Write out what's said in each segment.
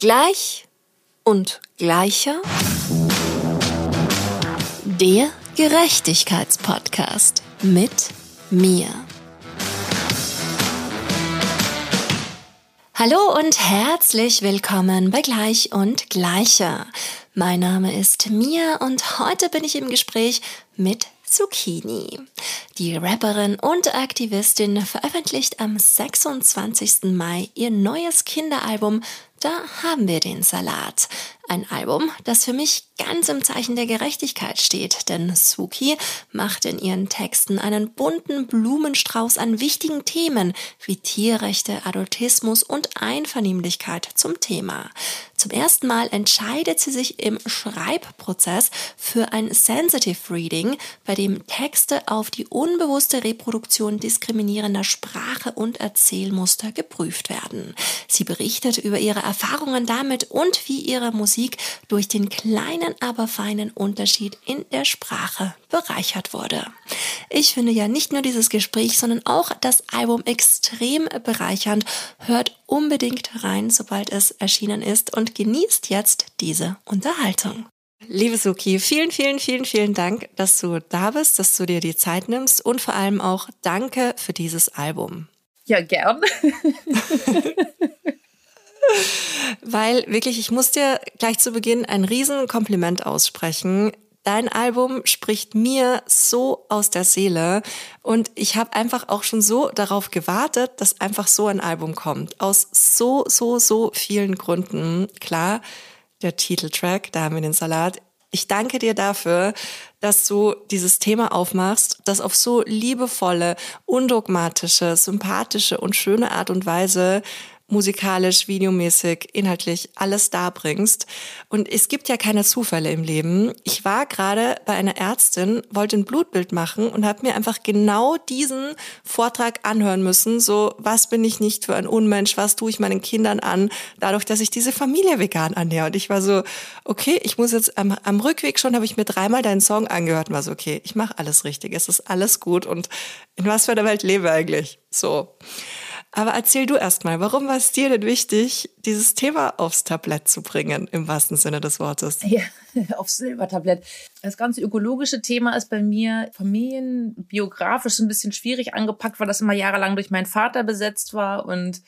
Gleich und gleicher. Der Gerechtigkeitspodcast mit mir. Hallo und herzlich willkommen bei Gleich und Gleicher. Mein Name ist Mia und heute bin ich im Gespräch mit Zucchini. Die Rapperin und Aktivistin veröffentlicht am 26. Mai ihr neues Kinderalbum Da haben wir den Salat. Ein Album, das für mich ganz im Zeichen der Gerechtigkeit steht, denn Suki macht in ihren Texten einen bunten Blumenstrauß an wichtigen Themen wie Tierrechte, Adultismus und Einvernehmlichkeit zum Thema. Zum ersten Mal entscheidet sie sich im Schreibprozess für ein Sensitive Reading, bei dem Texte auf die unbewusste Reproduktion diskriminierender Sprache und Erzählmuster geprüft werden. Sie berichtet über ihre Erfahrungen damit und wie ihre Musik durch den kleinen, aber feinen Unterschied in der Sprache bereichert wurde. Ich finde ja nicht nur dieses Gespräch, sondern auch das Album extrem bereichernd. Hört unbedingt rein, sobald es erschienen ist und genießt jetzt diese Unterhaltung. Liebe Suki, vielen, vielen, vielen, vielen Dank, dass du da bist, dass du dir die Zeit nimmst und vor allem auch danke für dieses Album. Ja, gern. Weil wirklich, ich muss dir gleich zu Beginn ein Riesenkompliment aussprechen. Dein Album spricht mir so aus der Seele und ich habe einfach auch schon so darauf gewartet, dass einfach so ein Album kommt. Aus so, so, so vielen Gründen. Klar, der Titeltrack, da haben wir den Salat. Ich danke dir dafür, dass du dieses Thema aufmachst, das auf so liebevolle, undogmatische, sympathische und schöne Art und Weise musikalisch, videomäßig, inhaltlich alles darbringst. Und es gibt ja keine Zufälle im Leben. Ich war gerade bei einer Ärztin, wollte ein Blutbild machen und habe mir einfach genau diesen Vortrag anhören müssen. So, was bin ich nicht für ein Unmensch? Was tue ich meinen Kindern an? Dadurch, dass ich diese Familie vegan annäher. Und ich war so, okay, ich muss jetzt am, am Rückweg schon, habe ich mir dreimal deinen Song angehört und war so, okay, ich mache alles richtig. Es ist alles gut. Und in was für einer Welt lebe ich eigentlich? So. Aber erzähl du erstmal, warum war es dir denn wichtig, dieses Thema aufs Tablett zu bringen, im wahrsten Sinne des Wortes? Ja, aufs Silbertablett. Das ganze ökologische Thema ist bei mir familienbiografisch ein bisschen schwierig angepackt, weil das immer jahrelang durch meinen Vater besetzt war und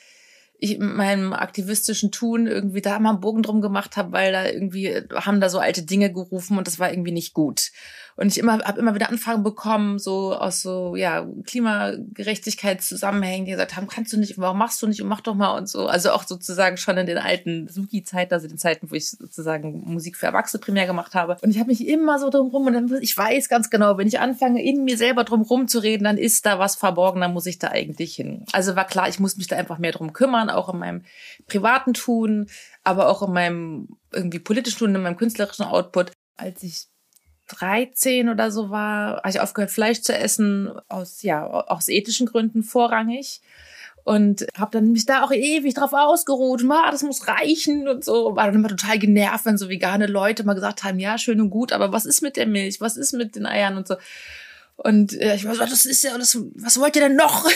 ich mit meinem aktivistischen Tun irgendwie da mal einen Bogen drum gemacht habe, weil da irgendwie haben da so alte Dinge gerufen und das war irgendwie nicht gut. Und ich immer habe immer wieder Anfragen bekommen, so aus so ja Klimagerechtigkeitszusammenhängen, die gesagt haben, kannst du nicht, warum machst du nicht und mach doch mal und so. Also auch sozusagen schon in den alten Suki-Zeiten, also den Zeiten, wo ich sozusagen Musik für Erwachsene primär gemacht habe. Und ich habe mich immer so drum rum und dann ich weiß ganz genau, wenn ich anfange in mir selber drum rum zu reden, dann ist da was verborgen, dann muss ich da eigentlich hin. Also war klar, ich muss mich da einfach mehr drum kümmern, auch in meinem privaten Tun, aber auch in meinem irgendwie politischen Tun, in meinem künstlerischen Output. Als ich 13 oder so war, habe ich aufgehört, Fleisch zu essen, aus, ja, aus ethischen Gründen vorrangig. Und habe dann mich da auch ewig drauf ausgeruht, ah, das muss reichen und so. War dann immer total genervt, wenn so vegane Leute mal gesagt haben, ja, schön und gut, aber was ist mit der Milch, was ist mit den Eiern und so. Und äh, ich war so, das ist ja, das, was wollt ihr denn noch?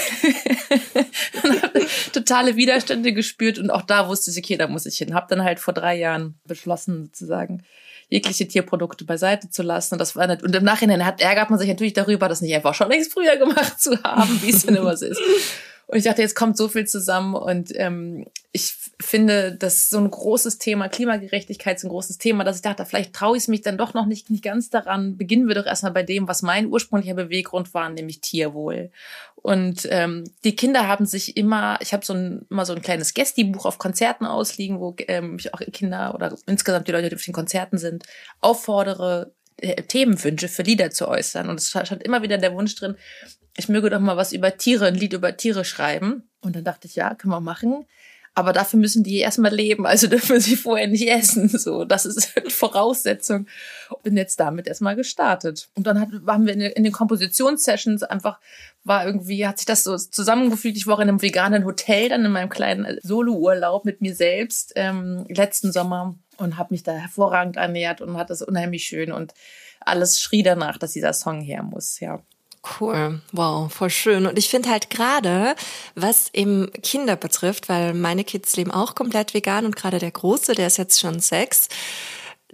totale Widerstände gespürt und auch da wusste ich, okay, da muss ich hin. Hab dann halt vor drei Jahren beschlossen, sozusagen, jegliche Tierprodukte beiseite zu lassen. Und das war nicht, und im Nachhinein hat, ärgert man sich natürlich darüber, das nicht einfach schon längst früher gemacht zu haben, wie es denn immer so ist. Und ich dachte, jetzt kommt so viel zusammen und ähm, ich finde, dass so ein großes Thema, Klimagerechtigkeit ist ein großes Thema, dass ich dachte, vielleicht traue ich es mich dann doch noch nicht, nicht ganz daran. Beginnen wir doch erstmal bei dem, was mein ursprünglicher Beweggrund war, nämlich Tierwohl. Und ähm, die Kinder haben sich immer, ich habe so ein, immer so ein kleines Gästibuch auf Konzerten ausliegen, wo ähm, ich auch Kinder oder insgesamt die Leute, die auf den Konzerten sind, auffordere, äh, Themenwünsche für Lieder zu äußern. Und es stand immer wieder der Wunsch drin, ich möge doch mal was über Tiere, ein Lied über Tiere schreiben. Und dann dachte ich, ja, können wir machen. Aber dafür müssen die erstmal leben, also dürfen sie vorher nicht essen. So, das ist eine Voraussetzung. Bin jetzt damit erstmal gestartet. Und dann hat, waren wir in, in den Kompositionssessions einfach, war irgendwie, hat sich das so zusammengefügt. Ich war in einem veganen Hotel, dann in meinem kleinen Solo-Urlaub mit mir selbst ähm, letzten Sommer und habe mich da hervorragend ernährt und hatte es unheimlich schön und alles schrie danach, dass dieser Song her muss, ja. Cool, wow, voll schön. Und ich finde halt gerade, was eben Kinder betrifft, weil meine Kids leben auch komplett vegan und gerade der Große, der ist jetzt schon sechs,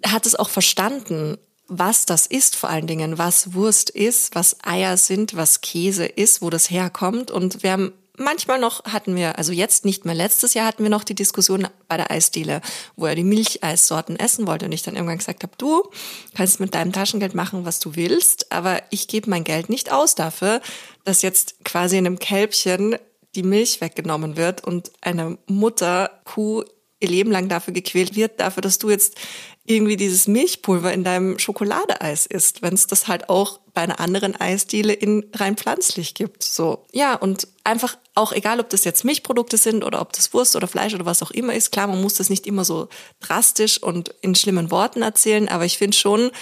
hat es auch verstanden, was das ist vor allen Dingen, was Wurst ist, was Eier sind, was Käse ist, wo das herkommt. Und wir haben manchmal noch hatten wir, also jetzt nicht mehr, letztes Jahr hatten wir noch die Diskussion bei der Eisdiele, wo er die Milcheissorten essen wollte und ich dann irgendwann gesagt habe, du kannst mit deinem Taschengeld machen, was du willst, aber ich gebe mein Geld nicht aus dafür, dass jetzt quasi in einem Kälbchen die Milch weggenommen wird und eine Mutter Kuh ihr Leben lang dafür gequält wird, dafür, dass du jetzt irgendwie dieses Milchpulver in deinem Schokoladeeis isst, wenn es das halt auch bei einer anderen Eisdiele in rein pflanzlich gibt. So. Ja, und einfach auch egal, ob das jetzt Milchprodukte sind oder ob das Wurst oder Fleisch oder was auch immer ist. Klar, man muss das nicht immer so drastisch und in schlimmen Worten erzählen, aber ich finde schon,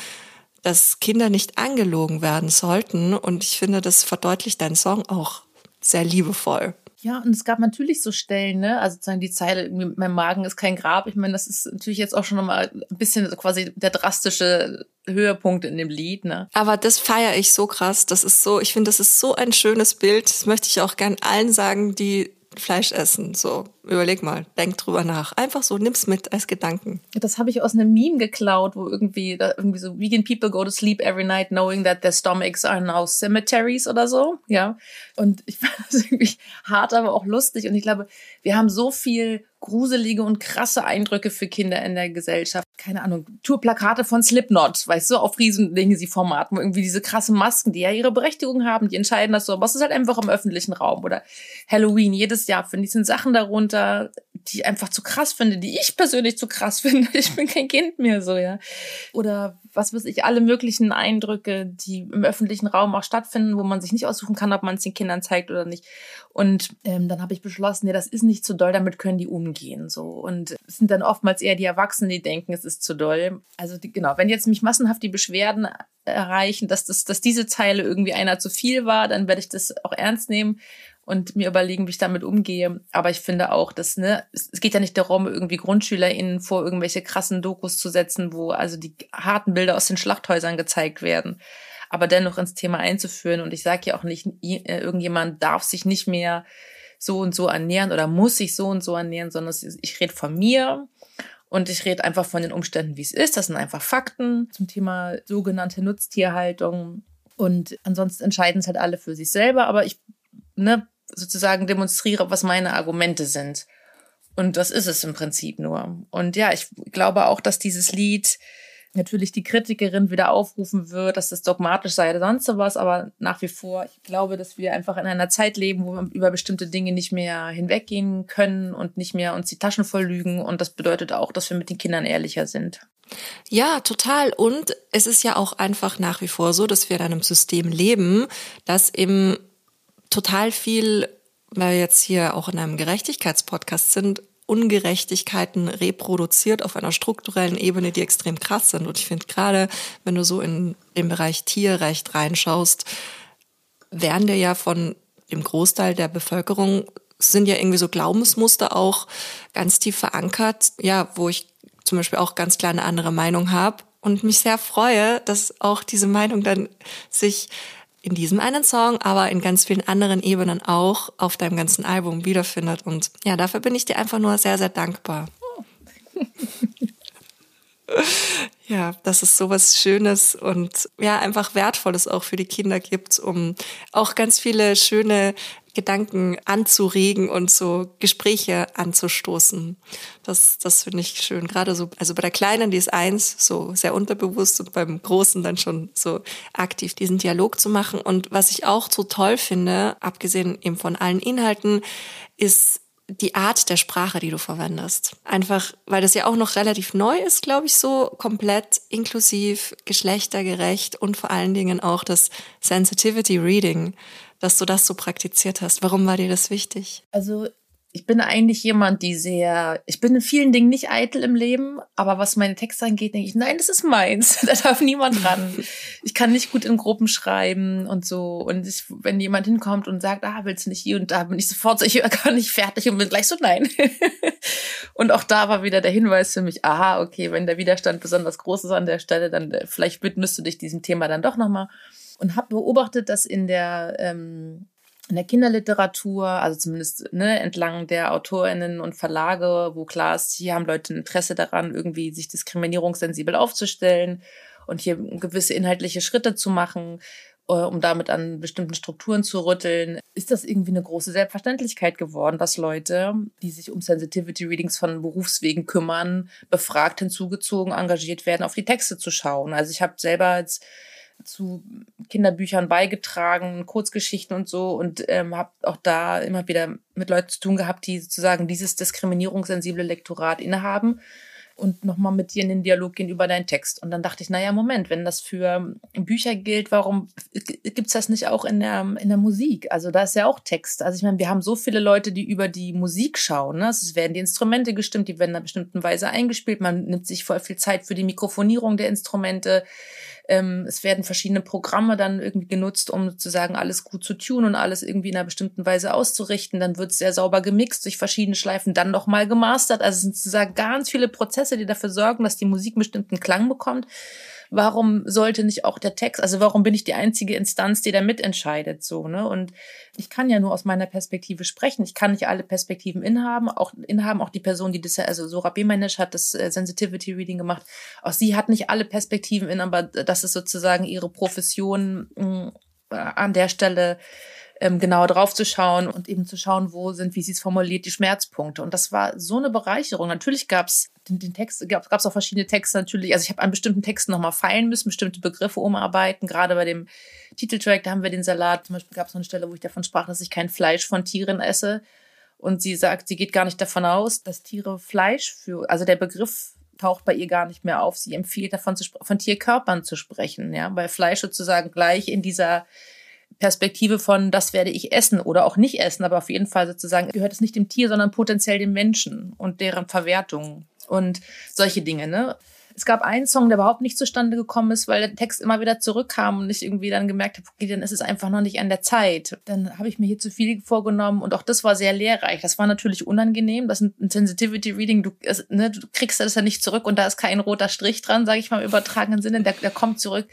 dass Kinder nicht angelogen werden sollten und ich finde, das verdeutlicht dein Song auch sehr liebevoll. Ja, und es gab natürlich so Stellen, ne? Also sozusagen die Zeile, mein Magen ist kein Grab. Ich meine, das ist natürlich jetzt auch schon nochmal ein bisschen quasi der drastische Höhepunkt in dem Lied, ne? Aber das feiere ich so krass. Das ist so, ich finde, das ist so ein schönes Bild. Das möchte ich auch gern allen sagen, die Fleisch essen. So, überleg mal, denk drüber nach. Einfach so, nimm's mit als Gedanken. Das habe ich aus einem Meme geklaut, wo irgendwie, irgendwie so, vegan people go to sleep every night knowing that their stomachs are now cemeteries oder so. Ja. Und ich fand das irgendwie hart, aber auch lustig. Und ich glaube, wir haben so viel gruselige und krasse Eindrücke für Kinder in der Gesellschaft. Keine Ahnung, Tourplakate von Slipknot, weißt du, auf riesen sie Formaten, irgendwie diese krassen Masken, die ja ihre Berechtigung haben, die entscheiden das so, aber es ist halt einfach im öffentlichen Raum oder Halloween jedes Jahr finde ich sind Sachen darunter, die ich einfach zu krass finde, die ich persönlich zu krass finde. Ich bin kein Kind mehr so, ja. Oder was weiß ich, alle möglichen Eindrücke, die im öffentlichen Raum auch stattfinden, wo man sich nicht aussuchen kann, ob man es den Kindern zeigt oder nicht. Und ähm, dann habe ich beschlossen, nee, das ist nicht zu doll, damit können die umgehen. So. Und es sind dann oftmals eher die Erwachsenen, die denken, es ist zu doll. Also die, genau, wenn jetzt mich massenhaft die Beschwerden erreichen, dass, das, dass diese Zeile irgendwie einer zu viel war, dann werde ich das auch ernst nehmen und mir überlegen, wie ich damit umgehe. Aber ich finde auch, dass, ne, es, geht ja nicht darum, irgendwie GrundschülerInnen vor irgendwelche krassen Dokus zu setzen, wo also die harten Bilder aus den Schlachthäusern gezeigt werden. Aber dennoch ins Thema einzuführen. Und ich sage ja auch nicht, äh, irgendjemand darf sich nicht mehr so und so ernähren oder muss sich so und so ernähren, sondern ich rede von mir und ich rede einfach von den Umständen, wie es ist. Das sind einfach Fakten zum Thema sogenannte Nutztierhaltung. Und ansonsten entscheiden es halt alle für sich selber. Aber ich ne, sozusagen demonstriere, was meine Argumente sind. Und das ist es im Prinzip nur. Und ja, ich glaube auch, dass dieses Lied natürlich die Kritikerin wieder aufrufen wird, dass das dogmatisch sei oder sonst was, aber nach wie vor, ich glaube, dass wir einfach in einer Zeit leben, wo wir über bestimmte Dinge nicht mehr hinweggehen können und nicht mehr uns die Taschen voll lügen. Und das bedeutet auch, dass wir mit den Kindern ehrlicher sind. Ja, total. Und es ist ja auch einfach nach wie vor so, dass wir in einem System leben, das eben total viel, weil wir jetzt hier auch in einem Gerechtigkeitspodcast sind, Ungerechtigkeiten reproduziert auf einer strukturellen Ebene, die extrem krass sind. Und ich finde gerade, wenn du so in den Bereich Tierrecht reinschaust, werden dir ja von dem Großteil der Bevölkerung sind ja irgendwie so Glaubensmuster auch ganz tief verankert, ja, wo ich zum Beispiel auch ganz klar eine andere Meinung habe und mich sehr freue, dass auch diese Meinung dann sich in diesem einen Song, aber in ganz vielen anderen Ebenen auch auf deinem ganzen Album wiederfindet. Und ja, dafür bin ich dir einfach nur sehr, sehr dankbar. ja, dass es sowas Schönes und ja, einfach Wertvolles auch für die Kinder gibt, um auch ganz viele schöne Gedanken anzuregen und so Gespräche anzustoßen. Das, das finde ich schön. Gerade so, also bei der Kleinen, die ist eins, so sehr unterbewusst und beim Großen dann schon so aktiv diesen Dialog zu machen. Und was ich auch so toll finde, abgesehen eben von allen Inhalten, ist die Art der Sprache, die du verwendest. Einfach, weil das ja auch noch relativ neu ist, glaube ich, so komplett inklusiv, geschlechtergerecht und vor allen Dingen auch das Sensitivity Reading dass du das so praktiziert hast. Warum war dir das wichtig? Also ich bin eigentlich jemand, die sehr, ich bin in vielen Dingen nicht eitel im Leben, aber was meine Texte angeht, denke ich, nein, das ist meins. da darf niemand ran. Ich kann nicht gut in Gruppen schreiben und so. Und ich, wenn jemand hinkommt und sagt, ah, willst du nicht hier und da, bin ich sofort so, ich gar nicht fertig und bin gleich so, nein. und auch da war wieder der Hinweis für mich, aha, okay, wenn der Widerstand besonders groß ist an der Stelle, dann äh, vielleicht widmest du dich diesem Thema dann doch nochmal. Und habe beobachtet, dass in der ähm, in der Kinderliteratur, also zumindest ne, entlang der AutorInnen und Verlage, wo klar ist, hier haben Leute ein Interesse daran, irgendwie sich diskriminierungssensibel aufzustellen und hier gewisse inhaltliche Schritte zu machen, äh, um damit an bestimmten Strukturen zu rütteln, ist das irgendwie eine große Selbstverständlichkeit geworden, dass Leute, die sich um Sensitivity Readings von Berufswegen kümmern, befragt, hinzugezogen, engagiert werden, auf die Texte zu schauen. Also ich habe selber als zu Kinderbüchern beigetragen, Kurzgeschichten und so und ähm, habe auch da immer wieder mit Leuten zu tun gehabt, die sozusagen dieses diskriminierungssensible Lektorat innehaben und nochmal mit dir in den Dialog gehen über deinen Text. Und dann dachte ich, naja, Moment, wenn das für Bücher gilt, warum gibt's das nicht auch in der, in der Musik? Also da ist ja auch Text. Also ich meine, wir haben so viele Leute, die über die Musik schauen. Ne? Es werden die Instrumente gestimmt, die werden in einer bestimmten Weise eingespielt. Man nimmt sich voll viel Zeit für die Mikrofonierung der Instrumente. Ähm, es werden verschiedene Programme dann irgendwie genutzt, um sozusagen alles gut zu tun und alles irgendwie in einer bestimmten Weise auszurichten. Dann wird es sehr sauber gemixt durch verschiedene Schleifen, dann nochmal gemastert. Also es sind sozusagen ganz viele Prozesse, die dafür sorgen, dass die Musik einen bestimmten Klang bekommt warum sollte nicht auch der Text, also warum bin ich die einzige Instanz, die da mitentscheidet, so, ne? Und ich kann ja nur aus meiner Perspektive sprechen. Ich kann nicht alle Perspektiven inhaben, auch inhaben, auch die Person, die das, also Sora Bemanisch hat das äh, Sensitivity Reading gemacht. Auch sie hat nicht alle Perspektiven in, aber das ist sozusagen ihre Profession mh, mm, an der Stelle ähm, genauer drauf zu schauen und eben zu schauen, wo sind, wie sie es formuliert, die Schmerzpunkte. Und das war so eine Bereicherung. Natürlich gab es den, den Text, gab es auch verschiedene Texte natürlich. Also ich habe an bestimmten Texten nochmal feilen müssen, bestimmte Begriffe umarbeiten. Gerade bei dem Titeltrack, da haben wir den Salat. Zum Beispiel gab es noch eine Stelle, wo ich davon sprach, dass ich kein Fleisch von Tieren esse. Und sie sagt, sie geht gar nicht davon aus, dass Tiere Fleisch für, also der Begriff taucht bei ihr gar nicht mehr auf. Sie empfiehlt davon zu, von Tierkörpern zu sprechen, ja, weil Fleisch sozusagen gleich in dieser Perspektive von, das werde ich essen oder auch nicht essen, aber auf jeden Fall sozusagen gehört es nicht dem Tier, sondern potenziell dem Menschen und deren Verwertung und solche Dinge, ne? Es gab einen Song, der überhaupt nicht zustande gekommen ist, weil der Text immer wieder zurückkam und ich irgendwie dann gemerkt habe, okay, dann ist es einfach noch nicht an der Zeit. Dann habe ich mir hier zu viel vorgenommen und auch das war sehr lehrreich. Das war natürlich unangenehm. Das ist ein Sensitivity Reading. Du, ne, du kriegst das ja nicht zurück und da ist kein roter Strich dran, sage ich mal im übertragenen Sinne. Der, der kommt zurück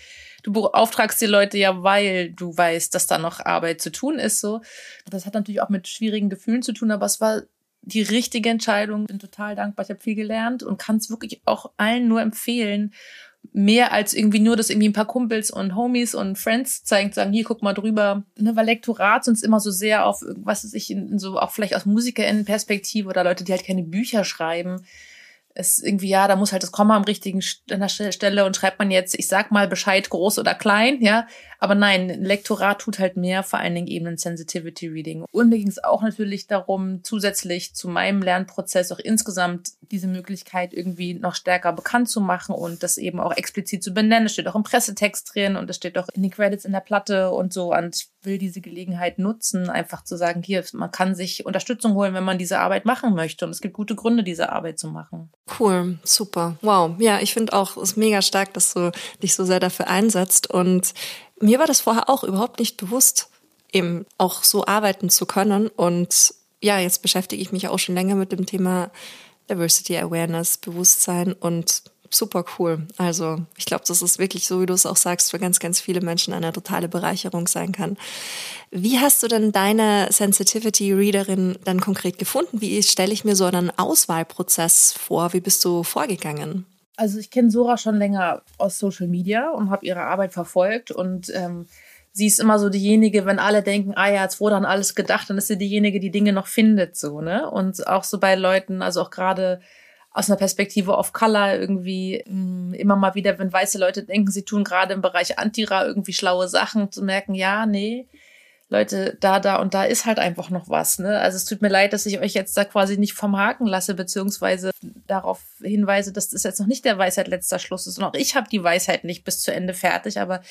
du beauftragst die Leute ja, weil du weißt, dass da noch Arbeit zu tun ist. So, das hat natürlich auch mit schwierigen Gefühlen zu tun, aber es war die richtige Entscheidung. Bin total dankbar. Ich habe viel gelernt und kann es wirklich auch allen nur empfehlen. Mehr als irgendwie nur, dass irgendwie ein paar Kumpels und Homies und Friends zeigen, sagen, hier, guck mal drüber. Ne, weil Lektorat sonst immer so sehr auf, was weiß ich, in, so auch vielleicht aus MusikerInnen-Perspektive oder Leute, die halt keine Bücher schreiben, es irgendwie, ja, da muss halt das Komma am richtigen an der Stelle und schreibt man jetzt, ich sag mal Bescheid groß oder klein, ja. Aber nein, Lektorat tut halt mehr, vor allen Dingen eben ein Sensitivity Reading. Und mir ging es auch natürlich darum, zusätzlich zu meinem Lernprozess auch insgesamt diese Möglichkeit irgendwie noch stärker bekannt zu machen und das eben auch explizit zu benennen. Es steht auch im Pressetext drin und es steht auch in den Credits in der Platte und so. Und will diese Gelegenheit nutzen, einfach zu sagen, hier, man kann sich Unterstützung holen, wenn man diese Arbeit machen möchte. Und es gibt gute Gründe, diese Arbeit zu machen. Cool, super. Wow. Ja, ich finde auch, es ist mega stark, dass du dich so sehr dafür einsetzt. Und mir war das vorher auch überhaupt nicht bewusst, eben auch so arbeiten zu können. Und ja, jetzt beschäftige ich mich auch schon länger mit dem Thema Diversity Awareness, Bewusstsein und super cool. Also ich glaube, das ist wirklich so, wie du es auch sagst, für ganz, ganz viele Menschen eine totale Bereicherung sein kann. Wie hast du denn deine Sensitivity Readerin dann konkret gefunden? Wie stelle ich mir so einen Auswahlprozess vor? Wie bist du vorgegangen? Also ich kenne Sora schon länger aus Social Media und habe ihre Arbeit verfolgt und ähm, sie ist immer so diejenige, wenn alle denken, ah ja, jetzt wurde an alles gedacht, dann ist sie diejenige, die Dinge noch findet, so, ne? Und auch so bei Leuten, also auch gerade aus einer Perspektive of Color irgendwie mh, mm, immer mal wieder, wenn weiße Leute denken, sie tun gerade im Bereich Antira irgendwie schlaue Sachen, zu merken, ja, nee, Leute, da, da und da ist halt einfach noch was. Ne? Also es tut mir leid, dass ich euch jetzt da quasi nicht vom Haken lasse, beziehungsweise darauf hinweise, dass das jetzt noch nicht der Weisheit letzter Schluss ist. Und auch ich habe die Weisheit nicht bis zu Ende fertig, aber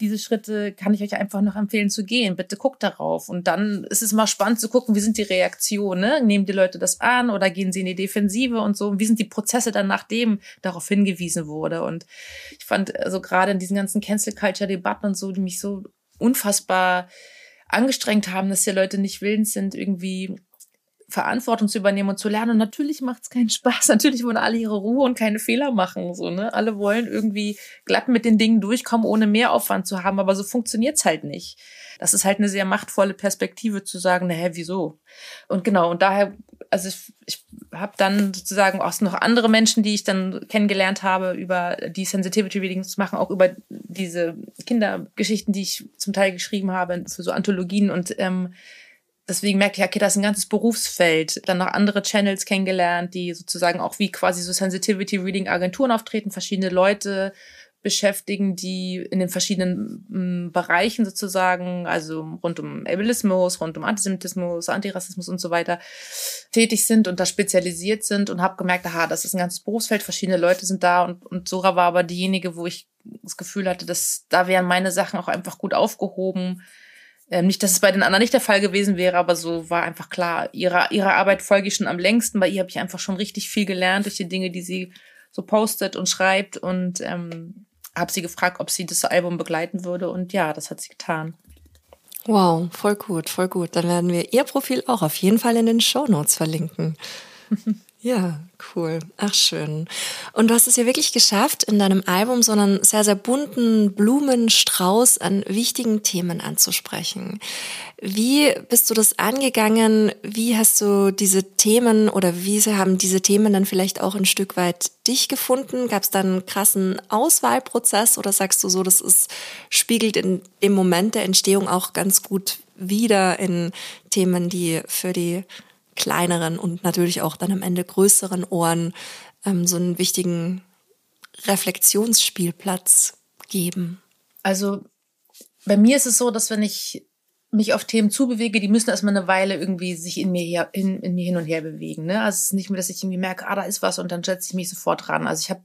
diese Schritte kann ich euch einfach noch empfehlen zu gehen. Bitte guckt darauf. Und dann ist es mal spannend zu gucken, wie sind die Reaktionen. Ne? Nehmen die Leute das an oder gehen sie in die Defensive und so? Und wie sind die Prozesse dann, nachdem darauf hingewiesen wurde? Und ich fand also gerade in diesen ganzen Cancel Culture Debatten und so, die mich so unfassbar angestrengt haben, dass die Leute nicht willens sind, irgendwie Verantwortung zu übernehmen und zu lernen. Und natürlich macht es keinen Spaß. Natürlich wollen alle ihre Ruhe und keine Fehler machen. So, ne? Alle wollen irgendwie glatt mit den Dingen durchkommen, ohne Mehraufwand zu haben. Aber so funktioniert's halt nicht. Das ist halt eine sehr machtvolle Perspektive zu sagen, na hä, wieso? Und genau, und daher, also ich, ich habe dann sozusagen auch noch andere Menschen, die ich dann kennengelernt habe, über die Sensitivity Readings zu machen, auch über diese Kindergeschichten, die ich zum Teil geschrieben habe, für so Anthologien und ähm, deswegen merke ich, okay, das ist ein ganzes Berufsfeld. Dann noch andere Channels kennengelernt, die sozusagen auch wie quasi so Sensitivity Reading Agenturen auftreten, verschiedene Leute beschäftigen, die in den verschiedenen m, Bereichen sozusagen, also rund um Ableismus, rund um Antisemitismus, Antirassismus und so weiter, tätig sind und da spezialisiert sind und habe gemerkt, aha, das ist ein ganzes Berufsfeld, verschiedene Leute sind da und, und Sora war aber diejenige, wo ich das Gefühl hatte, dass da wären meine Sachen auch einfach gut aufgehoben. Ähm, nicht, dass es bei den anderen nicht der Fall gewesen wäre, aber so war einfach klar, ihrer, ihrer Arbeit folge ich schon am längsten. Bei ihr habe ich einfach schon richtig viel gelernt durch die Dinge, die sie so postet und schreibt und ähm, habe sie gefragt, ob sie das Album begleiten würde und ja, das hat sie getan. Wow, voll gut, voll gut. Dann werden wir ihr Profil auch auf jeden Fall in den Show Notes verlinken. Ja, cool. Ach, schön. Und du hast es ja wirklich geschafft, in deinem Album so einen sehr, sehr bunten Blumenstrauß an wichtigen Themen anzusprechen. Wie bist du das angegangen? Wie hast du diese Themen oder wie haben diese Themen dann vielleicht auch ein Stück weit dich gefunden? Gab es dann einen krassen Auswahlprozess oder sagst du so, das ist, spiegelt in dem Moment der Entstehung auch ganz gut wieder in Themen, die für die kleineren und natürlich auch dann am Ende größeren Ohren ähm, so einen wichtigen Reflexionsspielplatz geben? Also bei mir ist es so, dass wenn ich mich auf Themen zubewege, die müssen erstmal eine Weile irgendwie sich in mir, her, in, in mir hin und her bewegen. Ne? Also es ist nicht mehr, dass ich irgendwie merke, ah, da ist was und dann setze ich mich sofort dran. Also ich habe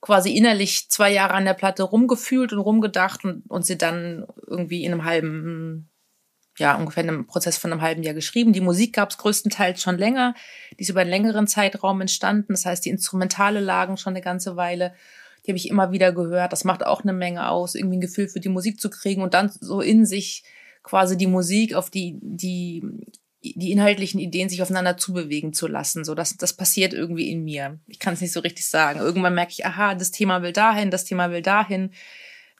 quasi innerlich zwei Jahre an der Platte rumgefühlt und rumgedacht und, und sie dann irgendwie in einem halben ja, ungefähr in einem Prozess von einem halben Jahr geschrieben. Die Musik gab es größtenteils schon länger. Die ist über einen längeren Zeitraum entstanden. Das heißt, die Instrumentale lagen schon eine ganze Weile. Die habe ich immer wieder gehört. Das macht auch eine Menge aus, irgendwie ein Gefühl für die Musik zu kriegen und dann so in sich quasi die Musik auf die, die, die inhaltlichen Ideen sich aufeinander zubewegen zu lassen. So, das, das passiert irgendwie in mir. Ich kann es nicht so richtig sagen. Irgendwann merke ich, aha, das Thema will dahin, das Thema will dahin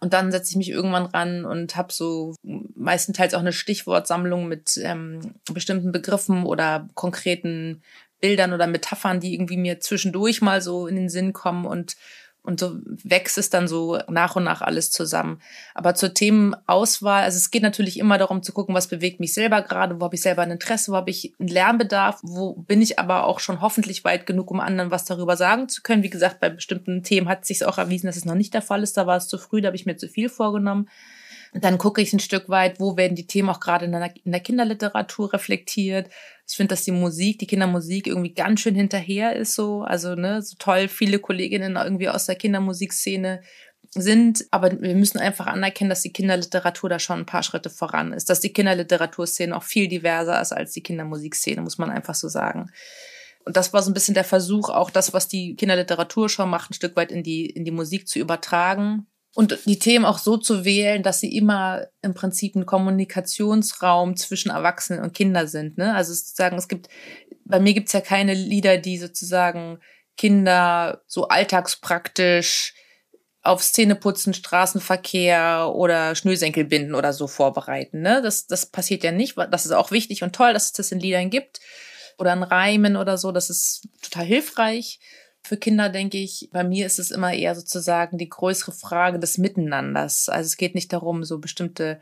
und dann setze ich mich irgendwann ran und habe so meistenteils auch eine Stichwortsammlung mit ähm, bestimmten Begriffen oder konkreten Bildern oder Metaphern, die irgendwie mir zwischendurch mal so in den Sinn kommen. Und und so wächst es dann so nach und nach alles zusammen. Aber zur Themenauswahl, also es geht natürlich immer darum zu gucken, was bewegt mich selber gerade, wo habe ich selber ein Interesse, wo habe ich einen Lernbedarf, wo bin ich aber auch schon hoffentlich weit genug, um anderen was darüber sagen zu können. Wie gesagt, bei bestimmten Themen hat es sich auch erwiesen, dass es noch nicht der Fall ist. Da war es zu früh, da habe ich mir zu viel vorgenommen. Dann gucke ich ein Stück weit, wo werden die Themen auch gerade in der, in der Kinderliteratur reflektiert. Ich finde, dass die Musik, die Kindermusik irgendwie ganz schön hinterher ist so. Also, ne, so toll viele Kolleginnen irgendwie aus der Kindermusikszene sind, aber wir müssen einfach anerkennen, dass die Kinderliteratur da schon ein paar Schritte voran ist, dass die Kinderliteraturszene auch viel diverser ist als die Kindermusikszene, muss man einfach so sagen. Und das war so ein bisschen der Versuch, auch das, was die Kinderliteratur schon macht, ein Stück weit in die, in die Musik zu übertragen. Und die Themen auch so zu wählen, dass sie immer im Prinzip ein Kommunikationsraum zwischen Erwachsenen und Kindern sind. Ne? Also sozusagen, es gibt, bei mir gibt's ja keine Lieder, die sozusagen Kinder so alltagspraktisch auf Szeneputzen, Straßenverkehr oder Schnürsenkel binden oder so vorbereiten. Ne? Das, das passiert ja nicht. Das ist auch wichtig und toll, dass es das in Liedern gibt. Oder in Reimen oder so. Das ist total hilfreich für Kinder, denke ich, bei mir ist es immer eher sozusagen die größere Frage des Miteinanders. Also es geht nicht darum, so bestimmte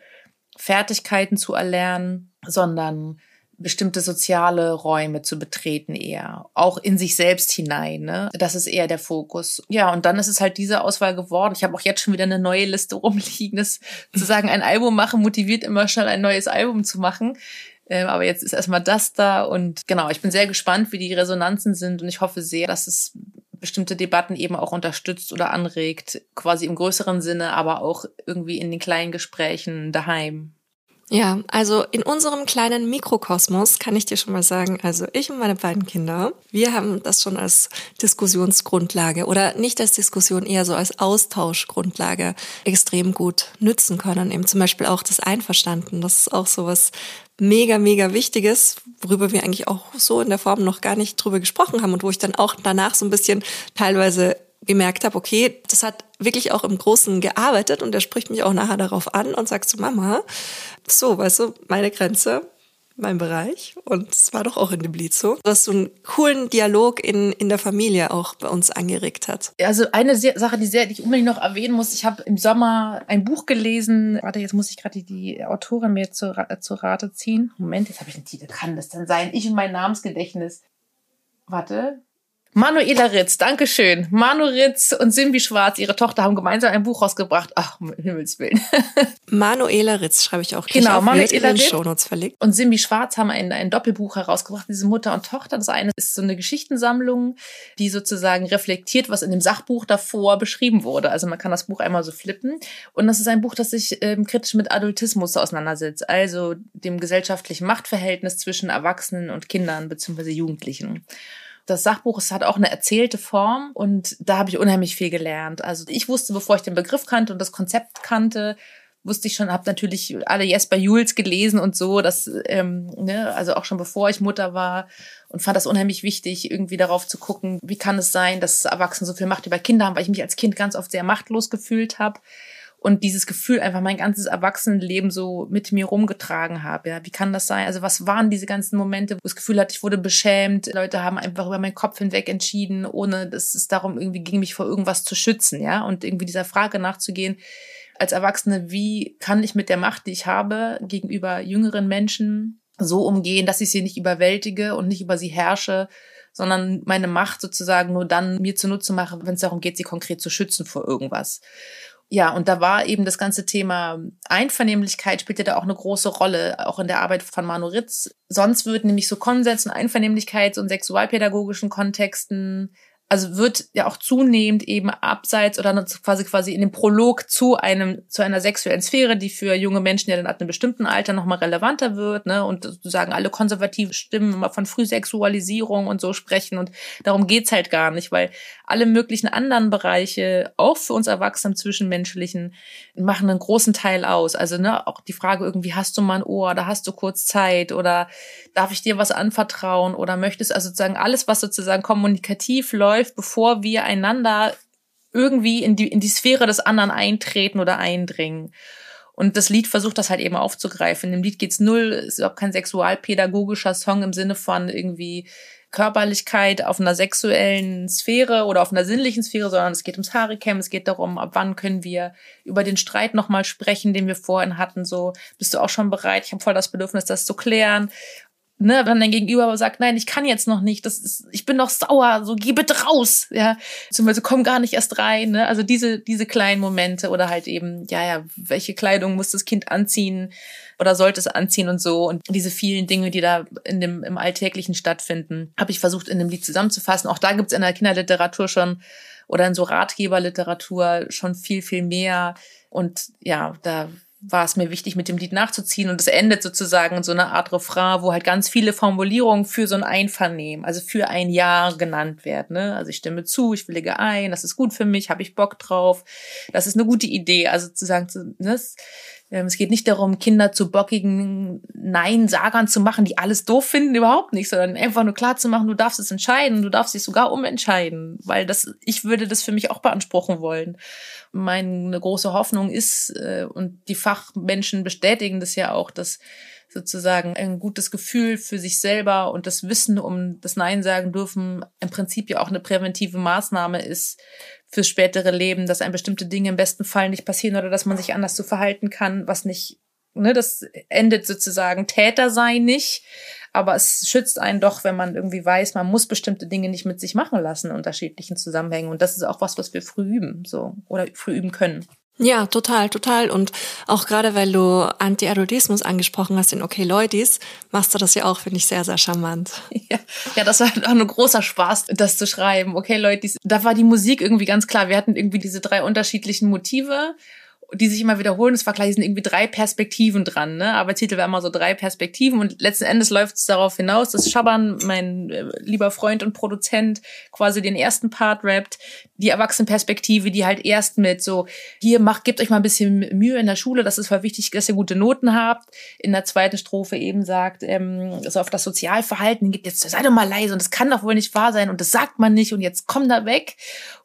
Fertigkeiten zu erlernen, sondern bestimmte soziale Räume zu betreten eher, auch in sich selbst hinein. Ne? Das ist eher der Fokus. Ja, und dann ist es halt diese Auswahl geworden. Ich habe auch jetzt schon wieder eine neue Liste rumliegen. Das zu sagen, ein Album machen motiviert immer schnell ein neues Album zu machen. Ähm, aber jetzt ist erstmal das da und genau, ich bin sehr gespannt, wie die Resonanzen sind und ich hoffe sehr, dass es bestimmte Debatten eben auch unterstützt oder anregt, quasi im größeren Sinne, aber auch irgendwie in den kleinen Gesprächen daheim. Ja, also in unserem kleinen Mikrokosmos kann ich dir schon mal sagen, also ich und meine beiden Kinder, wir haben das schon als Diskussionsgrundlage oder nicht als Diskussion, eher so als Austauschgrundlage extrem gut nützen können. Eben zum Beispiel auch das Einverstanden. Das ist auch so was mega, mega Wichtiges, worüber wir eigentlich auch so in der Form noch gar nicht drüber gesprochen haben und wo ich dann auch danach so ein bisschen teilweise gemerkt habe, okay, das hat wirklich auch im Großen gearbeitet und er spricht mich auch nachher darauf an und sagt zu Mama, so, weißt du, meine Grenze, mein Bereich und es war doch auch in so, was so einen coolen Dialog in, in der Familie auch bei uns angeregt hat. Also eine Sache, die, sehr, die ich unbedingt noch erwähnen muss, ich habe im Sommer ein Buch gelesen, warte, jetzt muss ich gerade die, die Autorin mir zu, zu Rate ziehen. Moment, jetzt habe ich den Titel, kann das denn sein? Ich und mein Namensgedächtnis. Warte, Manuela Ritz, Dankeschön. Manu Ritz und Simbi Schwarz, ihre Tochter, haben gemeinsam ein Buch rausgebracht. Ach, um Himmels Willen. Manuela Ritz schreibe ich auch genau, auf, Manuela Ritz Shownotes verlegt. Und Simbi Schwarz haben ein, ein Doppelbuch herausgebracht, diese Mutter und Tochter. Das eine ist so eine Geschichtensammlung, die sozusagen reflektiert, was in dem Sachbuch davor beschrieben wurde. Also man kann das Buch einmal so flippen. Und das ist ein Buch, das sich ähm, kritisch mit Adultismus auseinandersetzt, also dem gesellschaftlichen Machtverhältnis zwischen Erwachsenen und Kindern bzw. Jugendlichen. Das Sachbuch es hat auch eine erzählte Form und da habe ich unheimlich viel gelernt. Also ich wusste, bevor ich den Begriff kannte und das Konzept kannte, wusste ich schon, habe natürlich alle Jesper Jules gelesen und so, das, ähm, ne, also auch schon bevor ich Mutter war und fand das unheimlich wichtig, irgendwie darauf zu gucken, wie kann es sein, dass Erwachsene so viel Macht über Kinder haben, weil ich mich als Kind ganz oft sehr machtlos gefühlt habe und dieses Gefühl einfach mein ganzes Erwachsenenleben so mit mir rumgetragen habe. Ja, wie kann das sein? Also was waren diese ganzen Momente, wo ich das Gefühl hatte, ich wurde beschämt, Leute haben einfach über meinen Kopf hinweg entschieden, ohne dass es darum irgendwie ging, mich vor irgendwas zu schützen, ja, und irgendwie dieser Frage nachzugehen, als Erwachsene, wie kann ich mit der Macht, die ich habe, gegenüber jüngeren Menschen so umgehen, dass ich sie nicht überwältige und nicht über sie herrsche, sondern meine Macht sozusagen nur dann mir zunutze mache, wenn es darum geht, sie konkret zu schützen vor irgendwas. Ja, und da war eben das ganze Thema Einvernehmlichkeit spielte da auch eine große Rolle, auch in der Arbeit von Manu Ritz. Sonst wird nämlich so Konsens und Einvernehmlichkeit und sexualpädagogischen Kontexten also wird ja auch zunehmend eben abseits oder quasi quasi in dem Prolog zu einem zu einer sexuellen Sphäre, die für junge Menschen ja dann ab einem bestimmten Alter nochmal relevanter wird, ne? Und sozusagen alle konservative Stimmen immer von Frühsexualisierung und so sprechen und darum geht's halt gar nicht, weil alle möglichen anderen Bereiche, auch für uns Erwachsenen zwischenmenschlichen, machen einen großen Teil aus. Also ne, auch die Frage irgendwie, hast du mal ein Ohr oder hast du kurz Zeit oder darf ich dir was anvertrauen oder möchtest also sozusagen alles, was sozusagen kommunikativ läuft läuft, bevor wir einander irgendwie in die, in die Sphäre des anderen eintreten oder eindringen. Und das Lied versucht das halt eben aufzugreifen. Dem Lied geht's null, ist überhaupt kein sexualpädagogischer Song im Sinne von irgendwie Körperlichkeit auf einer sexuellen Sphäre oder auf einer sinnlichen Sphäre, sondern es geht ums Haricam, es geht darum, ab wann können wir über den Streit nochmal sprechen, den wir vorhin hatten, so, bist du auch schon bereit? Ich habe voll das Bedürfnis, das zu klären ne, wenn dein Gegenüber sagt, nein, ich kann jetzt noch nicht, das ist, ich bin noch sauer, so geh bitte raus, ja, beziehungsweise komm gar nicht erst rein, ne, also diese, diese kleinen Momente oder halt eben, ja, ja, welche Kleidung muss das Kind anziehen oder sollte es anziehen und so. Und diese vielen Dinge, die da in dem, im Alltäglichen stattfinden, habe ich versucht in dem Lied zusammenzufassen. Auch da gibt's in der Kinderliteratur schon oder in so Ratgeberliteratur schon viel, viel mehr. Und ja, da war es mir wichtig, mit dem Lied nachzuziehen. Und es endet sozusagen in so einer Art Refrain, wo halt ganz viele Formulierungen für so ein Einvernehmen, also für ein Ja genannt werden. Ne? Also ich stimme zu, ich willige ein, das ist gut für mich, habe ich Bock drauf, das ist eine gute Idee. Also sozusagen, ne? Ähm, es geht nicht darum, Kinder zu bockigen Nein-Sagern zu machen, die alles doof finden, überhaupt nicht, sondern einfach nur klar zu machen, du darfst es entscheiden, du darfst dich sogar umentscheiden, weil das, ich würde das für mich auch beanspruchen wollen. Meine große Hoffnung ist, äh, und die Fachmenschen bestätigen das ja auch, dass sozusagen ein gutes Gefühl für sich selber und das Wissen um das Nein sagen dürfen im Prinzip ja auch eine präventive Maßnahme ist, fürs spätere Leben, dass ein bestimmte Dinge im besten Fall nicht passieren oder dass man sich anders so verhalten kann, was nicht, ne, das endet sozusagen Täter sein nicht, aber es schützt einen doch, wenn man irgendwie weiß, man muss bestimmte Dinge nicht mit sich machen lassen in unterschiedlichen Zusammenhängen. Und das ist auch was, was wir früh üben, so oder früh üben können. Ja, total, total. Und auch gerade weil du Anti-Adultismus angesprochen hast in Okay Leutis, machst du das ja auch, finde ich, sehr, sehr charmant. Ja, ja das war auch ein großer Spaß, das zu schreiben. Okay Leutis, da war die Musik irgendwie ganz klar. Wir hatten irgendwie diese drei unterschiedlichen Motive die sich immer wiederholen. Es war hier sind irgendwie drei Perspektiven dran, ne? Aber Titel war immer so drei Perspektiven und letzten Endes läuft es darauf hinaus, dass Schaban, mein äh, lieber Freund und Produzent, quasi den ersten Part rappt, die Erwachsenenperspektive, die halt erst mit so, hier macht, gebt euch mal ein bisschen Mühe in der Schule, das ist voll wichtig, dass ihr gute Noten habt. In der zweiten Strophe eben sagt, ähm, so auf das Sozialverhalten gibt jetzt, sei doch mal leise und das kann doch wohl nicht wahr sein und das sagt man nicht und jetzt komm da weg.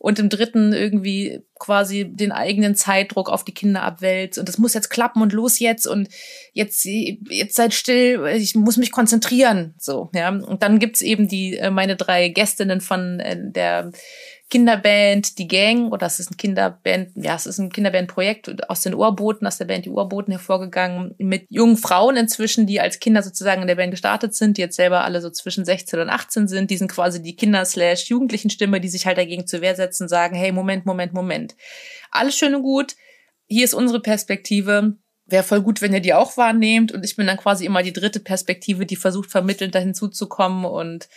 Und im dritten irgendwie quasi den eigenen Zeitdruck auf die Kinder abwälzt und das muss jetzt klappen und los jetzt und jetzt jetzt seid still, ich muss mich konzentrieren, so, ja. Und dann gibt's eben die äh, meine drei Gästinnen von äh, der Kinderband Die Gang, oder es ist ein Kinderband, ja, es ist ein Kinderbandprojekt aus den Urboten, aus der Band Die Urboten hervorgegangen, mit jungen Frauen inzwischen, die als Kinder sozusagen in der Band gestartet sind, die jetzt selber alle so zwischen 16 und 18 sind. Die sind quasi die Kinder slash Jugendlichen Stimme, die sich halt dagegen zur Wehr setzen, sagen, hey, Moment, Moment, Moment. Alles schön und gut. Hier ist unsere Perspektive wäre voll gut, wenn ihr die auch wahrnehmt. Und ich bin dann quasi immer die dritte Perspektive, die versucht, vermittelnd dahin zuzukommen und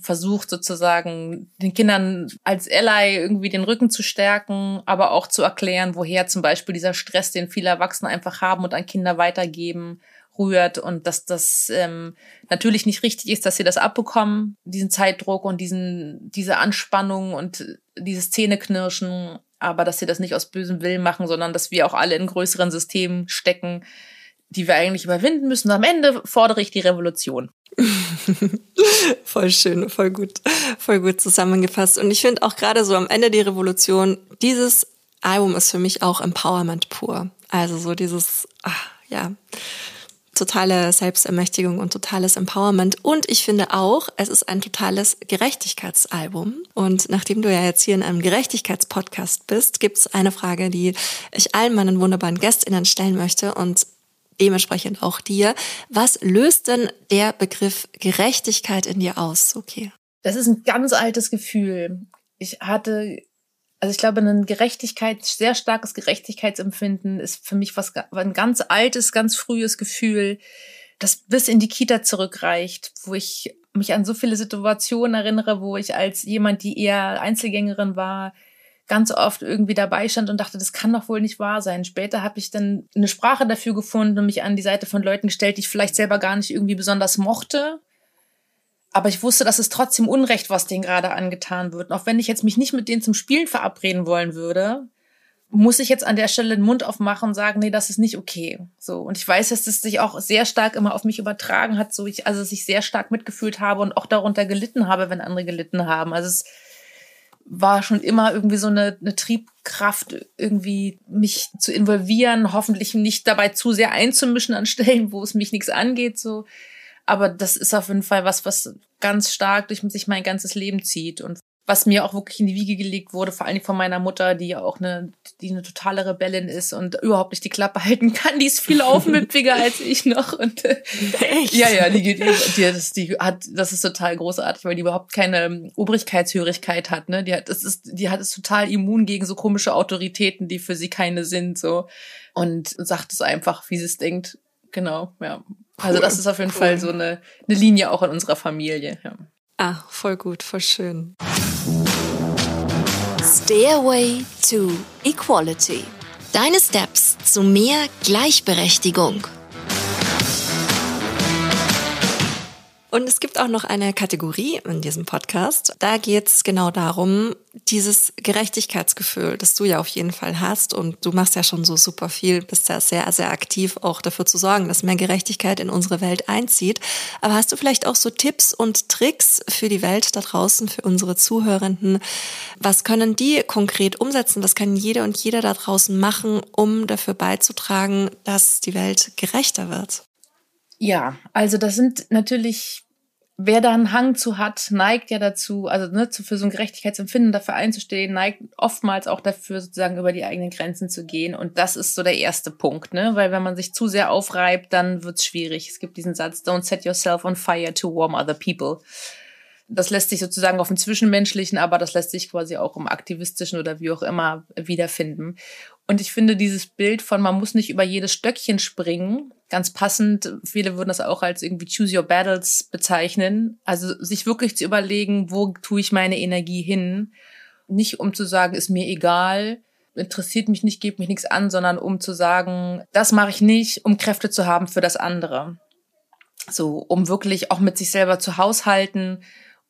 versucht sozusagen den Kindern als Ally irgendwie den Rücken zu stärken, aber auch zu erklären, woher zum Beispiel dieser Stress, den viele Erwachsene einfach haben und an Kinder weitergeben, rührt und dass das ähm, natürlich nicht richtig ist, dass sie das abbekommen, diesen Zeitdruck und diesen, diese Anspannung und dieses Zähneknirschen aber dass sie das nicht aus bösem Willen machen, sondern dass wir auch alle in größeren Systemen stecken, die wir eigentlich überwinden müssen. Am Ende fordere ich die Revolution. voll schön, voll gut, voll gut zusammengefasst. Und ich finde auch gerade so am Ende die Revolution, dieses Album ist für mich auch Empowerment pur. Also so dieses, ach, ja, totale Selbstermächtigung und totales Empowerment. Und ich finde auch, es ist ein totales Gerechtigkeitsalbum. Und nachdem du ja jetzt hier in einem Gerechtigkeitspodcast bist, gibt es eine Frage, die ich allen meinen wunderbaren GästInnen stellen möchte und dementsprechend auch dir. Was löst denn der Begriff Gerechtigkeit in dir aus, okay? Das ist ein ganz altes Gefühl. Ich hatte also ich glaube, ein Gerechtigkeit, sehr starkes Gerechtigkeitsempfinden ist für mich was, ein ganz altes, ganz frühes Gefühl, das bis in die Kita zurückreicht, wo ich mich an so viele Situationen erinnere, wo ich als jemand, die eher Einzelgängerin war, ganz oft irgendwie dabei stand und dachte, das kann doch wohl nicht wahr sein. Später habe ich dann eine Sprache dafür gefunden und mich an die Seite von Leuten gestellt, die ich vielleicht selber gar nicht irgendwie besonders mochte aber ich wusste, das ist trotzdem Unrecht, was denen gerade angetan wird. Und auch wenn ich jetzt mich nicht mit denen zum Spielen verabreden wollen würde, muss ich jetzt an der Stelle den Mund aufmachen und sagen, nee, das ist nicht okay. So. Und ich weiß, dass das sich auch sehr stark immer auf mich übertragen hat, so ich, also dass ich sehr stark mitgefühlt habe und auch darunter gelitten habe, wenn andere gelitten haben. Also es war schon immer irgendwie so eine, eine Triebkraft, irgendwie mich zu involvieren, hoffentlich nicht dabei zu sehr einzumischen an Stellen, wo es mich nichts angeht, so. Aber das ist auf jeden Fall was, was ganz stark durch sich mein ganzes Leben zieht und was mir auch wirklich in die Wiege gelegt wurde, vor allem von meiner Mutter, die ja auch eine, die eine totale Rebellin ist und überhaupt nicht die Klappe halten kann. Die ist viel aufmüpfiger als ich noch. Und äh, Echt? ja, ja, die, die, die, das, die hat, das ist total großartig, weil die überhaupt keine Obrigkeitshörigkeit hat. Ne, die hat, das ist, die hat es total immun gegen so komische Autoritäten, die für sie keine sind, so und sagt es einfach, wie sie es denkt. Genau, ja. Also das ist auf jeden cool. Fall so eine, eine Linie auch in unserer Familie. Ja. Ah, voll gut, voll schön. Stairway to Equality. Deine Steps zu mehr Gleichberechtigung. Und es gibt auch noch eine Kategorie in diesem Podcast. Da geht es genau darum, dieses Gerechtigkeitsgefühl, das du ja auf jeden Fall hast. Und du machst ja schon so super viel, bist ja sehr, sehr aktiv, auch dafür zu sorgen, dass mehr Gerechtigkeit in unsere Welt einzieht. Aber hast du vielleicht auch so Tipps und Tricks für die Welt da draußen, für unsere Zuhörenden? Was können die konkret umsetzen? Was kann jede und jeder da draußen machen, um dafür beizutragen, dass die Welt gerechter wird? Ja, also das sind natürlich wer da einen Hang zu hat, neigt ja dazu, also ne, für so ein Gerechtigkeitsempfinden dafür einzustehen, neigt oftmals auch dafür, sozusagen über die eigenen Grenzen zu gehen. Und das ist so der erste Punkt, ne? Weil wenn man sich zu sehr aufreibt, dann wird's schwierig. Es gibt diesen Satz, don't set yourself on fire to warm other people. Das lässt sich sozusagen auf dem Zwischenmenschlichen, aber das lässt sich quasi auch im aktivistischen oder wie auch immer wiederfinden. Und ich finde dieses Bild von, man muss nicht über jedes Stöckchen springen, ganz passend. Viele würden das auch als irgendwie Choose Your Battles bezeichnen. Also sich wirklich zu überlegen, wo tue ich meine Energie hin? Nicht um zu sagen, ist mir egal, interessiert mich nicht, geht mich nichts an, sondern um zu sagen, das mache ich nicht, um Kräfte zu haben für das andere. So, um wirklich auch mit sich selber zu haushalten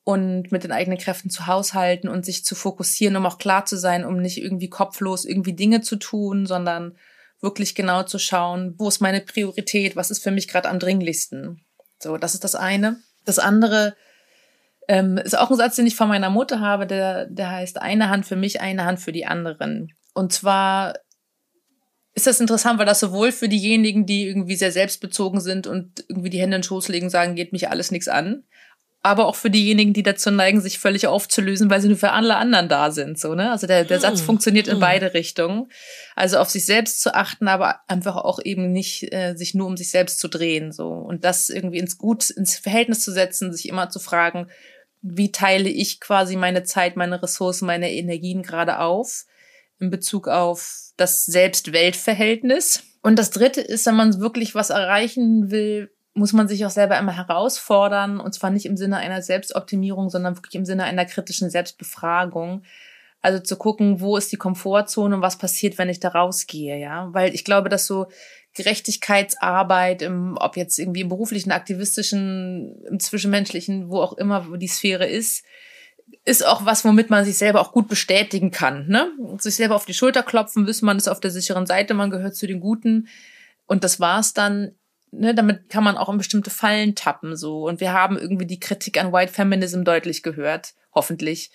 und mit den eigenen Kräften zu haushalten und sich zu fokussieren, um auch klar zu sein, um nicht irgendwie kopflos irgendwie Dinge zu tun, sondern wirklich genau zu schauen, wo ist meine Priorität, was ist für mich gerade am dringlichsten. So, das ist das eine. Das andere ähm, ist auch ein Satz, den ich von meiner Mutter habe, der, der heißt eine Hand für mich, eine Hand für die anderen. Und zwar ist das interessant, weil das sowohl für diejenigen, die irgendwie sehr selbstbezogen sind und irgendwie die Hände in den Schoß legen, sagen, geht mich alles nichts an, aber auch für diejenigen, die dazu neigen, sich völlig aufzulösen, weil sie nur für alle anderen da sind. So, ne? Also der, der hm. Satz funktioniert in hm. beide Richtungen. Also auf sich selbst zu achten, aber einfach auch eben nicht äh, sich nur um sich selbst zu drehen. So. Und das irgendwie ins Gut, ins Verhältnis zu setzen, sich immer zu fragen, wie teile ich quasi meine Zeit, meine Ressourcen, meine Energien gerade auf in Bezug auf das Selbst-Welt-Verhältnis. Und das dritte ist, wenn man wirklich was erreichen will, muss man sich auch selber immer herausfordern und zwar nicht im Sinne einer Selbstoptimierung, sondern wirklich im Sinne einer kritischen Selbstbefragung. Also zu gucken, wo ist die Komfortzone und was passiert, wenn ich da rausgehe, ja? Weil ich glaube, dass so Gerechtigkeitsarbeit, im, ob jetzt irgendwie im beruflichen, aktivistischen, im zwischenmenschlichen, wo auch immer die Sphäre ist, ist auch was, womit man sich selber auch gut bestätigen kann. Ne? Sich selber auf die Schulter klopfen, wissen man ist auf der sicheren Seite, man gehört zu den Guten. Und das war's dann ne, damit kann man auch in bestimmte Fallen tappen so. Und wir haben irgendwie die Kritik an White Feminism deutlich gehört, hoffentlich.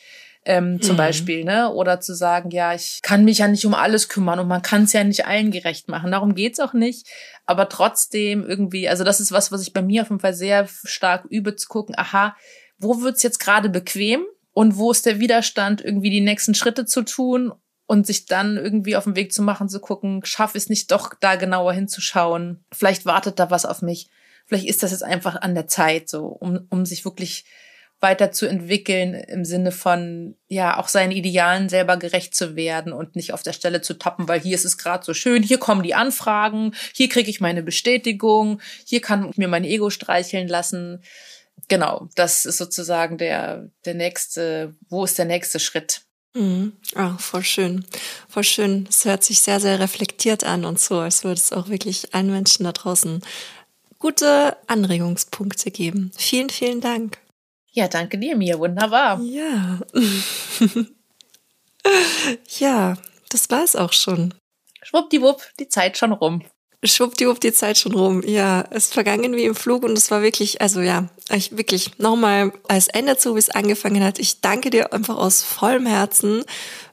Ähm, zum mhm. Beispiel, ne? Oder zu sagen, ja, ich kann mich ja nicht um alles kümmern und man kann es ja nicht allen gerecht machen. Darum geht's auch nicht. Aber trotzdem irgendwie, also das ist was, was ich bei mir auf jeden Fall sehr stark übe, zu gucken, aha, wo wird's jetzt gerade bequem und wo ist der Widerstand, irgendwie die nächsten Schritte zu tun und sich dann irgendwie auf den Weg zu machen, zu gucken, schaffe ich es nicht doch da genauer hinzuschauen. Vielleicht wartet da was auf mich. Vielleicht ist das jetzt einfach an der Zeit, so, um, um sich wirklich weiterzuentwickeln im Sinne von, ja, auch seinen Idealen selber gerecht zu werden und nicht auf der Stelle zu tappen, weil hier ist es gerade so schön, hier kommen die Anfragen, hier kriege ich meine Bestätigung, hier kann ich mir mein Ego streicheln lassen. Genau, das ist sozusagen der, der nächste, wo ist der nächste Schritt? Mhm. Oh, voll schön. Voll schön. Es hört sich sehr, sehr reflektiert an und so, als würde es auch wirklich allen Menschen da draußen gute Anregungspunkte geben. Vielen, vielen Dank. Ja, danke dir, Mia. Wunderbar. Ja. ja, das war es auch schon. Schwuppdiwupp, die Zeit schon rum schwuppdiwupp die Zeit schon rum. Ja, es ist vergangen wie im Flug und es war wirklich, also ja, ich wirklich nochmal als Ende zu, wie es angefangen hat. Ich danke dir einfach aus vollem Herzen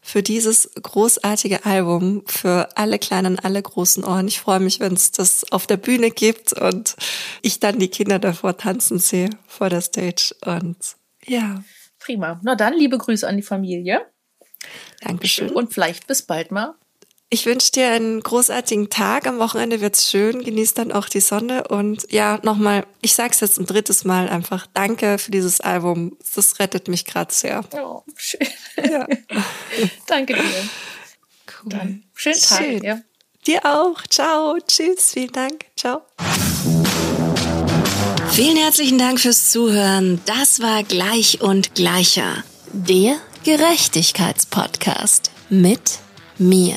für dieses großartige Album, für alle kleinen, alle großen Ohren. Ich freue mich, wenn es das auf der Bühne gibt und ich dann die Kinder davor tanzen sehe vor der Stage und ja. Prima. Na dann, liebe Grüße an die Familie. Dankeschön. Und vielleicht bis bald mal. Ich wünsche dir einen großartigen Tag. Am Wochenende wird's schön. Genieß dann auch die Sonne. Und ja, nochmal, ich sag's jetzt ein drittes Mal einfach. Danke für dieses Album. Das rettet mich gerade sehr. Oh, schön. Ja. danke dir. Cool. Dann schönen Tag. Schön. Ja. Dir auch. Ciao. Tschüss. Vielen Dank. Ciao. Vielen herzlichen Dank fürs Zuhören. Das war Gleich und Gleicher. Der Gerechtigkeitspodcast mit mir.